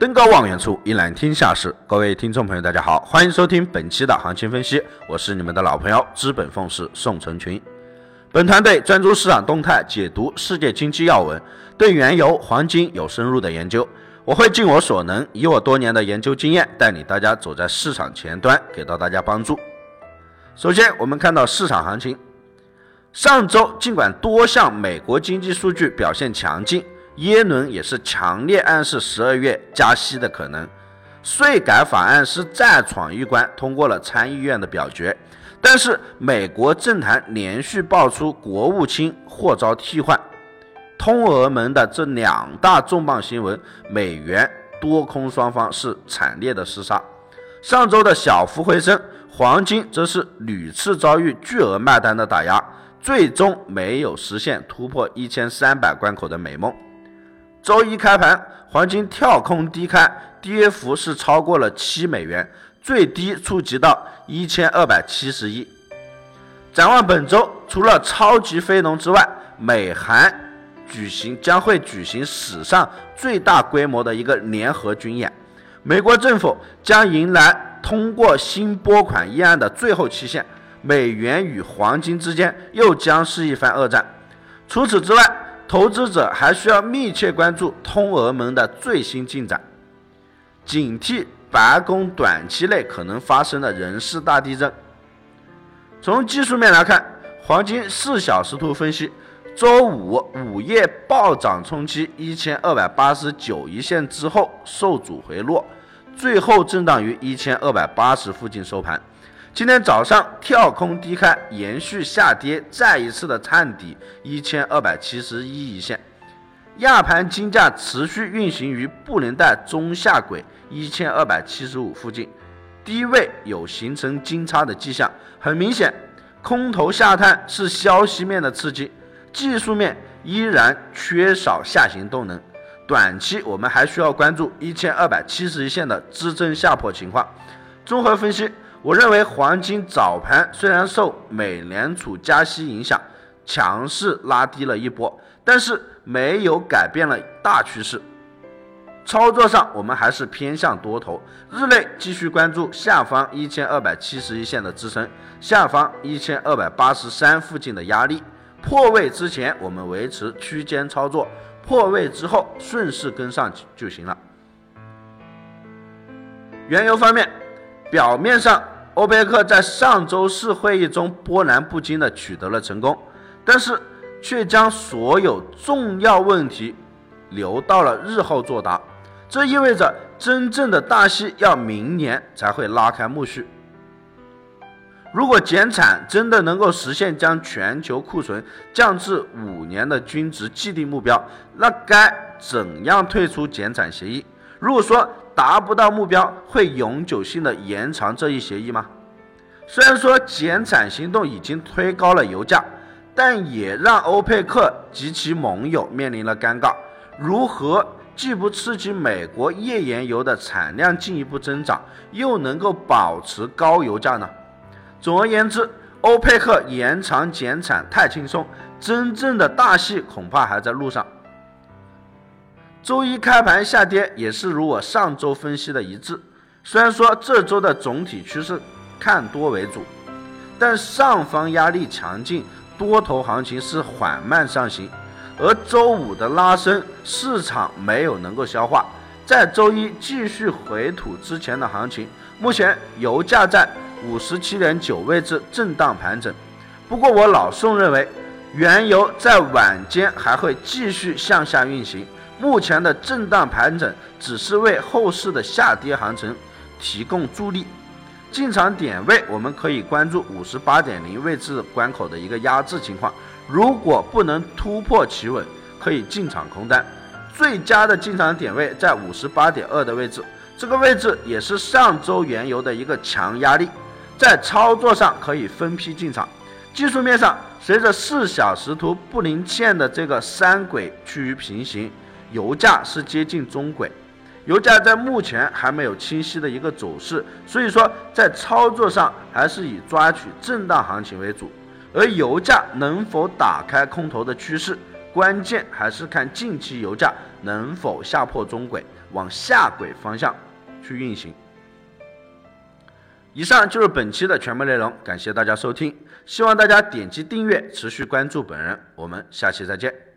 登高望远处，一览天下事。各位听众朋友，大家好，欢迎收听本期的行情分析，我是你们的老朋友资本奉仕宋成群。本团队专注市场动态，解读世界经济要闻，对原油、黄金有深入的研究。我会尽我所能，以我多年的研究经验，带领大家走在市场前端，给到大家帮助。首先，我们看到市场行情，上周尽管多项美国经济数据表现强劲。耶伦也是强烈暗示十二月加息的可能，税改法案是再闯一关，通过了参议院的表决。但是美国政坛连续爆出国务卿或遭替换、通俄门的这两大重磅新闻，美元多空双方是惨烈的厮杀。上周的小幅回升，黄金则是屡次遭遇巨额卖单的打压，最终没有实现突破一千三百关口的美梦。周一开盘，黄金跳空低开，跌幅是超过了七美元，最低触及到一千二百七十一。展望本周，除了超级非农之外，美韩举行将会举行史上最大规模的一个联合军演，美国政府将迎来通过新拨款议案的最后期限，美元与黄金之间又将是一番恶战。除此之外，投资者还需要密切关注通俄门的最新进展，警惕白宫短期内可能发生的人事大地震。从技术面来看，黄金四小时图分析，周五午夜暴涨冲击一千二百八十九一线之后受阻回落，最后震荡于一千二百八十附近收盘。今天早上跳空低开，延续下跌，再一次的探底一千二百七十一一线。亚盘金价持续运行于布林带中下轨一千二百七十五附近，低位有形成金叉的迹象。很明显，空头下探是消息面的刺激，技术面依然缺少下行动能。短期我们还需要关注一千二百七十一线的支撑下破情况。综合分析。我认为黄金早盘虽然受美联储加息影响，强势拉低了一波，但是没有改变了大趋势。操作上，我们还是偏向多头，日内继续关注下方一千二百七十一线的支撑，下方一千二百八十三附近的压力。破位之前，我们维持区间操作；破位之后，顺势跟上就行了。原油方面。表面上，欧佩克在上周四会议中波澜不惊地取得了成功，但是却将所有重要问题留到了日后作答。这意味着真正的大戏要明年才会拉开幕序。如果减产真的能够实现将全球库存降至五年的均值既定目标，那该怎样退出减产协议？如果说，达不到目标会永久性的延长这一协议吗？虽然说减产行动已经推高了油价，但也让欧佩克及其盟友面临了尴尬。如何既不刺激美国页岩油的产量进一步增长，又能够保持高油价呢？总而言之，欧佩克延长减产太轻松，真正的大戏恐怕还在路上。周一开盘下跌，也是如我上周分析的一致。虽然说这周的总体趋势看多为主，但上方压力强劲，多头行情是缓慢上行。而周五的拉升，市场没有能够消化，在周一继续回吐之前的行情。目前油价在五十七点九位置震荡盘整。不过我老宋认为，原油在晚间还会继续向下运行。目前的震荡盘整只是为后市的下跌行情提供助力，进场点位我们可以关注五十八点零位置关口的一个压制情况，如果不能突破企稳，可以进场空单。最佳的进场点位在五十八点二的位置，这个位置也是上周原油的一个强压力，在操作上可以分批进场。技术面上，随着四小时图布林线的这个三轨趋于平行。油价是接近中轨，油价在目前还没有清晰的一个走势，所以说在操作上还是以抓取震荡行情为主。而油价能否打开空头的趋势，关键还是看近期油价能否下破中轨，往下轨方向去运行。以上就是本期的全部内容，感谢大家收听，希望大家点击订阅，持续关注本人，我们下期再见。